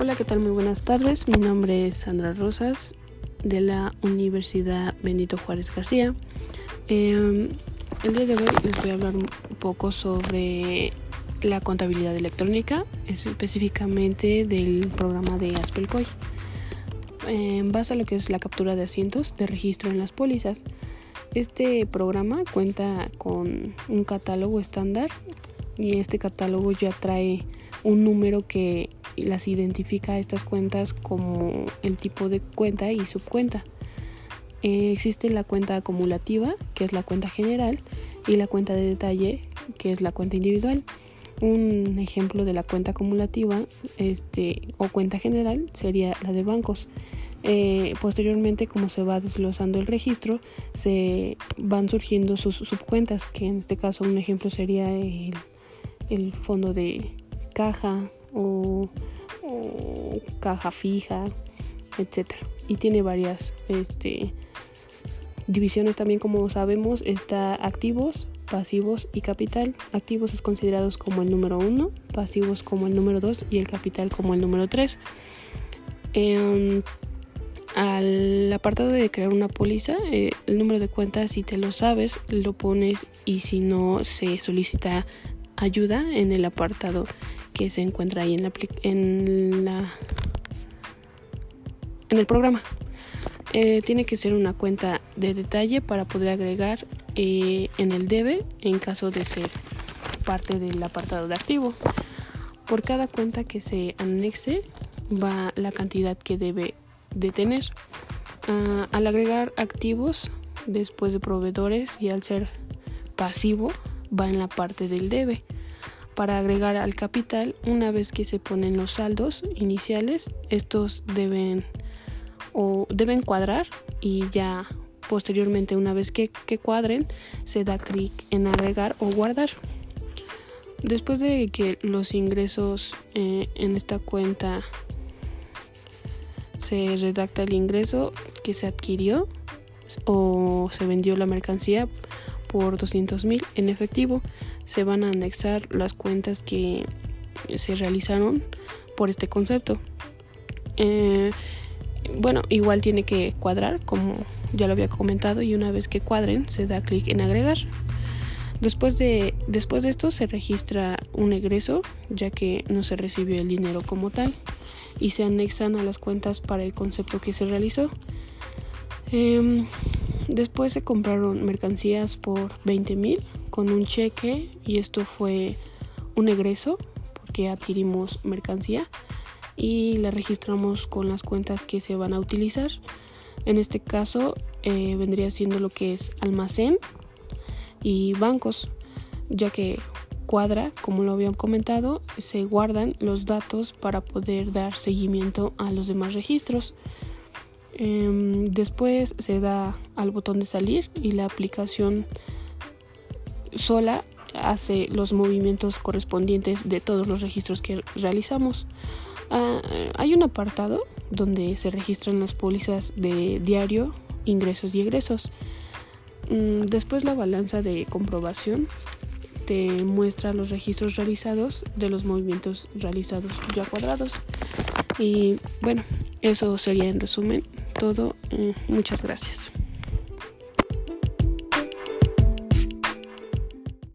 Hola, ¿qué tal? Muy buenas tardes. Mi nombre es Sandra Rosas de la Universidad Benito Juárez García. Em, el día de hoy les voy a hablar un poco sobre la contabilidad electrónica, específicamente del programa de Aspelcoy. En base a lo que es la captura de asientos de registro en las pólizas. Este programa cuenta con un catálogo estándar y este catálogo ya trae un número que las identifica estas cuentas como el tipo de cuenta y subcuenta. Eh, existe la cuenta acumulativa, que es la cuenta general, y la cuenta de detalle, que es la cuenta individual. Un ejemplo de la cuenta acumulativa este, o cuenta general sería la de bancos. Eh, posteriormente, como se va desglosando el registro, se van surgiendo sus subcuentas, que en este caso un ejemplo sería el, el fondo de caja o, caja fija, etcétera. Y tiene varias este, divisiones también, como sabemos, está activos, pasivos y capital. Activos es considerados como el número 1, pasivos como el número 2 y el capital como el número 3. Em, al apartado de crear una póliza, eh, el número de cuenta, si te lo sabes, lo pones y si no, se solicita ayuda en el apartado que se encuentra ahí en la, en, la, en el programa. Eh, tiene que ser una cuenta de detalle para poder agregar eh, en el debe en caso de ser parte del apartado de activo. Por cada cuenta que se anexe va la cantidad que debe de tener. Ah, al agregar activos después de proveedores y al ser pasivo va en la parte del debe. Para agregar al capital, una vez que se ponen los saldos iniciales, estos deben o deben cuadrar y ya posteriormente una vez que, cuadren se da clic en agregar o guardar. Después de que los ingresos eh, en esta cuenta se redacta el ingreso que se adquirió o se vendió la mercancía por 200 mil en efectivo se van a anexar las cuentas que se realizaron por este concepto. Eh, bueno, igual tiene que cuadrar, como ya lo había comentado, y una vez que cuadren se da clic en agregar. Después de, después de esto se registra un egreso, ya que no se recibió el dinero como tal, y se anexan a las cuentas para el concepto que se realizó. Em, después se compraron mercancías por 20 mil con un cheque y esto fue un egreso porque adquirimos mercancía y la registramos con las cuentas que se van a utilizar. En este caso eh, vendría siendo lo que es almacén y bancos, ya que cuadra, como lo habían comentado, se guardan los datos para poder dar seguimiento a los demás registros. Em, después se da al botón de salir y la aplicación sola hace los movimientos correspondientes de todos los registros que realizamos. Ah, hay un apartado donde se registran las pólizas de diario, ingresos y egresos. Mm, después la balanza de comprobación te muestra los registros realizados de los movimientos realizados ya cuadrados. Y bueno, eso sería en resumen todo. Mm, muchas gracias.